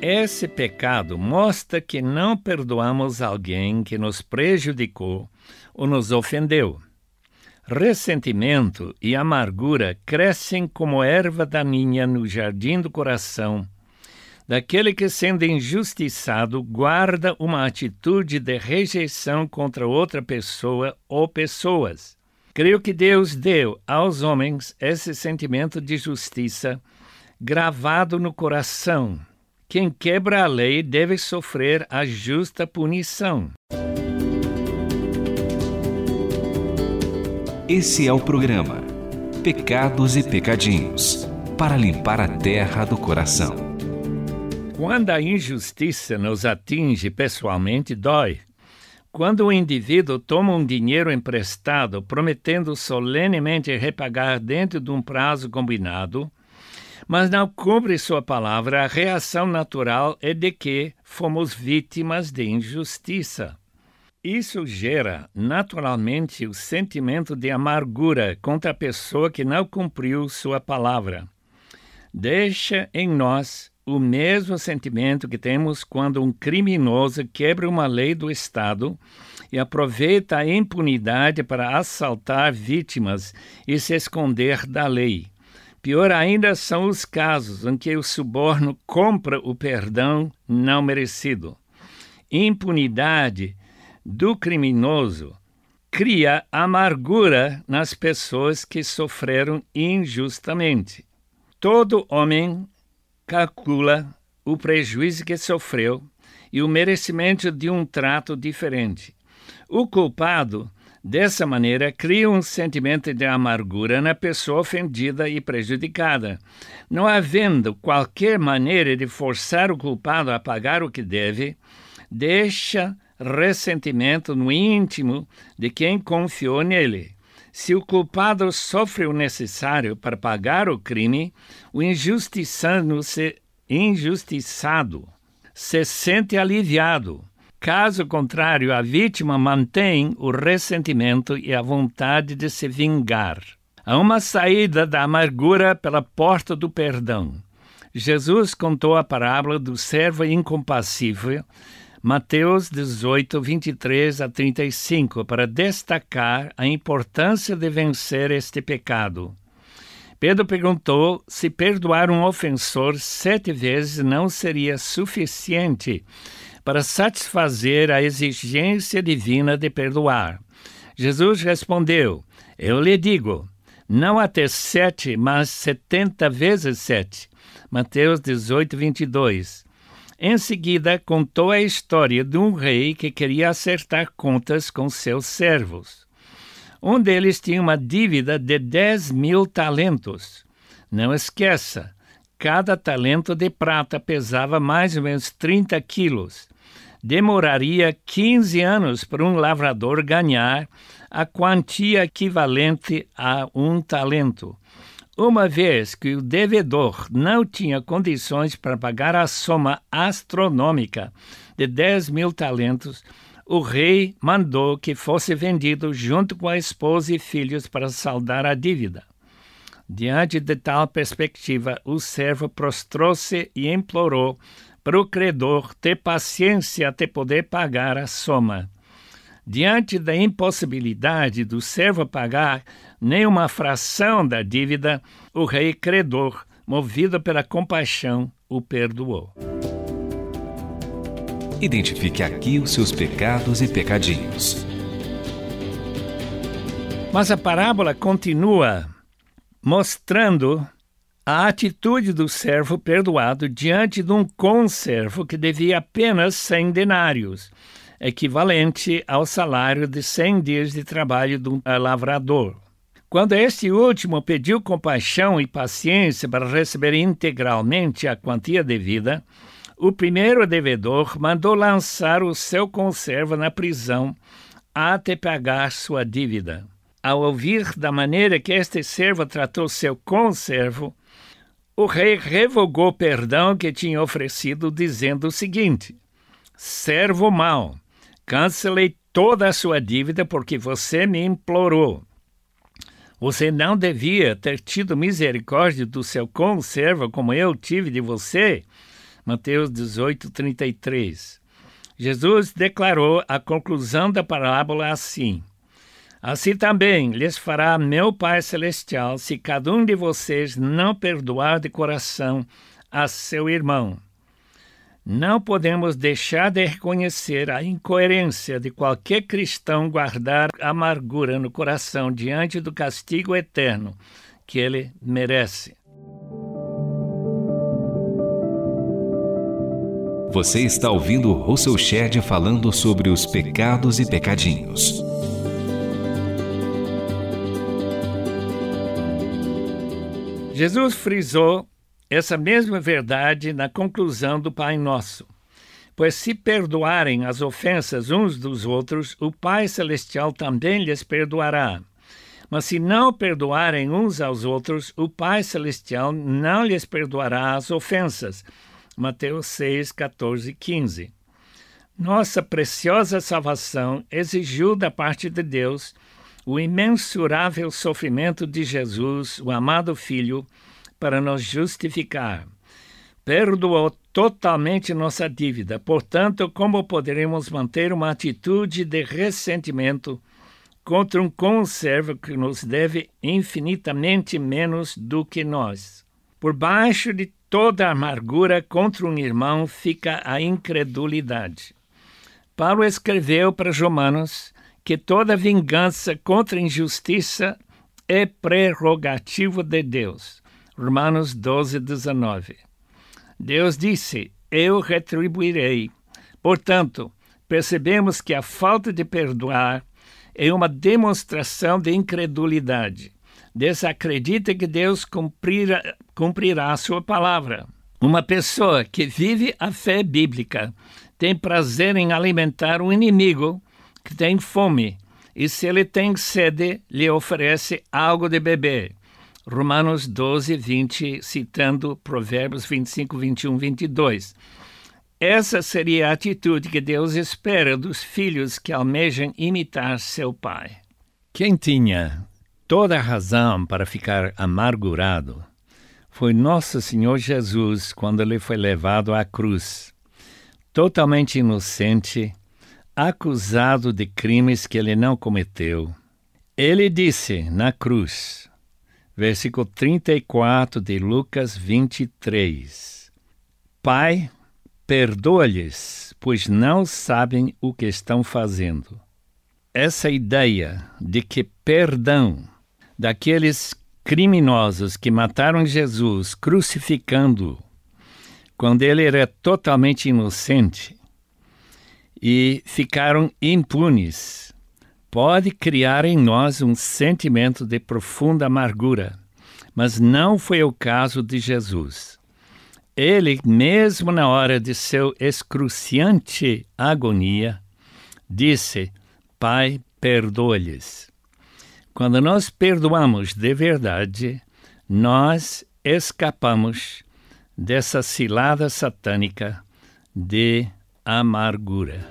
Esse pecado mostra que não perdoamos alguém que nos prejudicou ou nos ofendeu. Ressentimento e amargura crescem como erva daninha no jardim do coração daquele que, sendo injustiçado, guarda uma atitude de rejeição contra outra pessoa ou pessoas. Creio que Deus deu aos homens esse sentimento de justiça gravado no coração. Quem quebra a lei deve sofrer a justa punição. Esse é o programa Pecados e Pecadinhos para limpar a terra do coração. Quando a injustiça nos atinge pessoalmente, dói. Quando o indivíduo toma um dinheiro emprestado, prometendo solenemente repagar dentro de um prazo combinado, mas não cumpre sua palavra, a reação natural é de que fomos vítimas de injustiça. Isso gera naturalmente o sentimento de amargura contra a pessoa que não cumpriu sua palavra. Deixa em nós o mesmo sentimento que temos quando um criminoso quebra uma lei do Estado e aproveita a impunidade para assaltar vítimas e se esconder da lei. Pior ainda são os casos em que o suborno compra o perdão não merecido. Impunidade do criminoso cria amargura nas pessoas que sofreram injustamente. Todo homem calcula o prejuízo que sofreu e o merecimento de um trato diferente. O culpado, dessa maneira, cria um sentimento de amargura na pessoa ofendida e prejudicada. Não havendo qualquer maneira de forçar o culpado a pagar o que deve, deixa ressentimento no íntimo de quem confiou nele. Se o culpado sofre o necessário para pagar o crime, o injustiçado se, injustiçado se sente aliviado. Caso contrário, a vítima mantém o ressentimento e a vontade de se vingar. Há uma saída da amargura pela porta do perdão. Jesus contou a parábola do servo incompassível Mateus 18, 23 a 35, para destacar a importância de vencer este pecado. Pedro perguntou se perdoar um ofensor sete vezes não seria suficiente para satisfazer a exigência divina de perdoar. Jesus respondeu: Eu lhe digo, não até sete, mas setenta vezes sete. Mateus 18, 22. Em seguida, contou a história de um rei que queria acertar contas com seus servos. Um deles tinha uma dívida de 10 mil talentos. Não esqueça, cada talento de prata pesava mais ou menos 30 quilos. Demoraria 15 anos para um lavrador ganhar a quantia equivalente a um talento. Uma vez que o devedor não tinha condições para pagar a soma astronômica de 10 mil talentos, o rei mandou que fosse vendido junto com a esposa e filhos para saldar a dívida. Diante de tal perspectiva, o servo prostrou-se e implorou para o credor ter paciência até poder pagar a soma. Diante da impossibilidade do servo pagar nem uma fração da dívida, o rei credor, movido pela compaixão, o perdoou. Identifique aqui os seus pecados e pecadinhos. Mas a parábola continua mostrando a atitude do servo perdoado diante de um conservo que devia apenas 100 denários equivalente ao salário de 100 dias de trabalho de um lavrador. Quando este último pediu compaixão e paciência para receber integralmente a quantia devida, o primeiro devedor mandou lançar o seu conservo na prisão até pagar sua dívida. Ao ouvir da maneira que este servo tratou seu conservo, o rei revogou o perdão que tinha oferecido, dizendo o seguinte: Servo mau, cancelei toda a sua dívida porque você me implorou. Você não devia ter tido misericórdia do seu conservo como eu tive de você? Mateus 18, 33. Jesus declarou a conclusão da parábola assim: Assim também lhes fará meu Pai Celestial, se cada um de vocês não perdoar de coração a seu irmão. Não podemos deixar de reconhecer a incoerência de qualquer cristão guardar amargura no coração diante do castigo eterno que ele merece. Você está ouvindo Russell Shedd falando sobre os pecados e pecadinhos. Jesus frisou essa mesma verdade na conclusão do Pai Nosso. Pois se perdoarem as ofensas uns dos outros, o Pai Celestial também lhes perdoará. Mas se não perdoarem uns aos outros, o Pai Celestial não lhes perdoará as ofensas. Mateus 6, 14 e 15. Nossa preciosa salvação exigiu da parte de Deus o imensurável sofrimento de Jesus, o amado Filho, para nos justificar. Perdoou totalmente nossa dívida. Portanto, como poderemos manter uma atitude de ressentimento contra um conservo que nos deve infinitamente menos do que nós? Por baixo de toda amargura contra um irmão fica a incredulidade. Paulo escreveu para os Romanos que toda vingança contra injustiça é prerrogativo de Deus. Romanos 12, 19. Deus disse: Eu retribuirei. Portanto, percebemos que a falta de perdoar é uma demonstração de incredulidade. Desacredita que Deus cumprirá, cumprirá a sua palavra. Uma pessoa que vive a fé bíblica tem prazer em alimentar o inimigo que tem fome, e se ele tem sede, lhe oferece algo de beber. Romanos 12, 20, citando Provérbios 25, 21, 22. Essa seria a atitude que Deus espera dos filhos que almejam imitar seu pai. Quem tinha toda a razão para ficar amargurado foi nosso Senhor Jesus quando ele foi levado à cruz. Totalmente inocente, acusado de crimes que ele não cometeu. Ele disse na cruz, versículo 34 de Lucas 23: Pai, perdoa-lhes, pois não sabem o que estão fazendo. Essa ideia de que perdão daqueles criminosos que mataram Jesus crucificando quando ele era totalmente inocente e ficaram impunes, pode criar em nós um sentimento de profunda amargura, mas não foi o caso de Jesus. Ele, mesmo na hora de seu excruciante agonia, disse: Pai, perdoa-lhes. Quando nós perdoamos de verdade, nós escapamos dessa cilada satânica de amargura.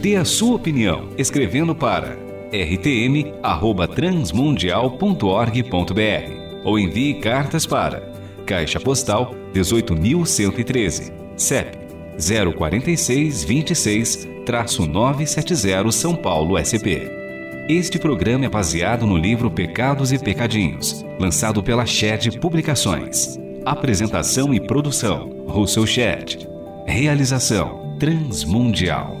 Dê a sua opinião escrevendo para rtm@transmundial.org.br ou envie cartas para Caixa Postal 18113, CEP 046 26-970 São Paulo SP. Este programa é baseado no livro Pecados e Pecadinhos, lançado pela Shed Publicações. Apresentação e produção: Russell Shedd. Realização: Transmundial.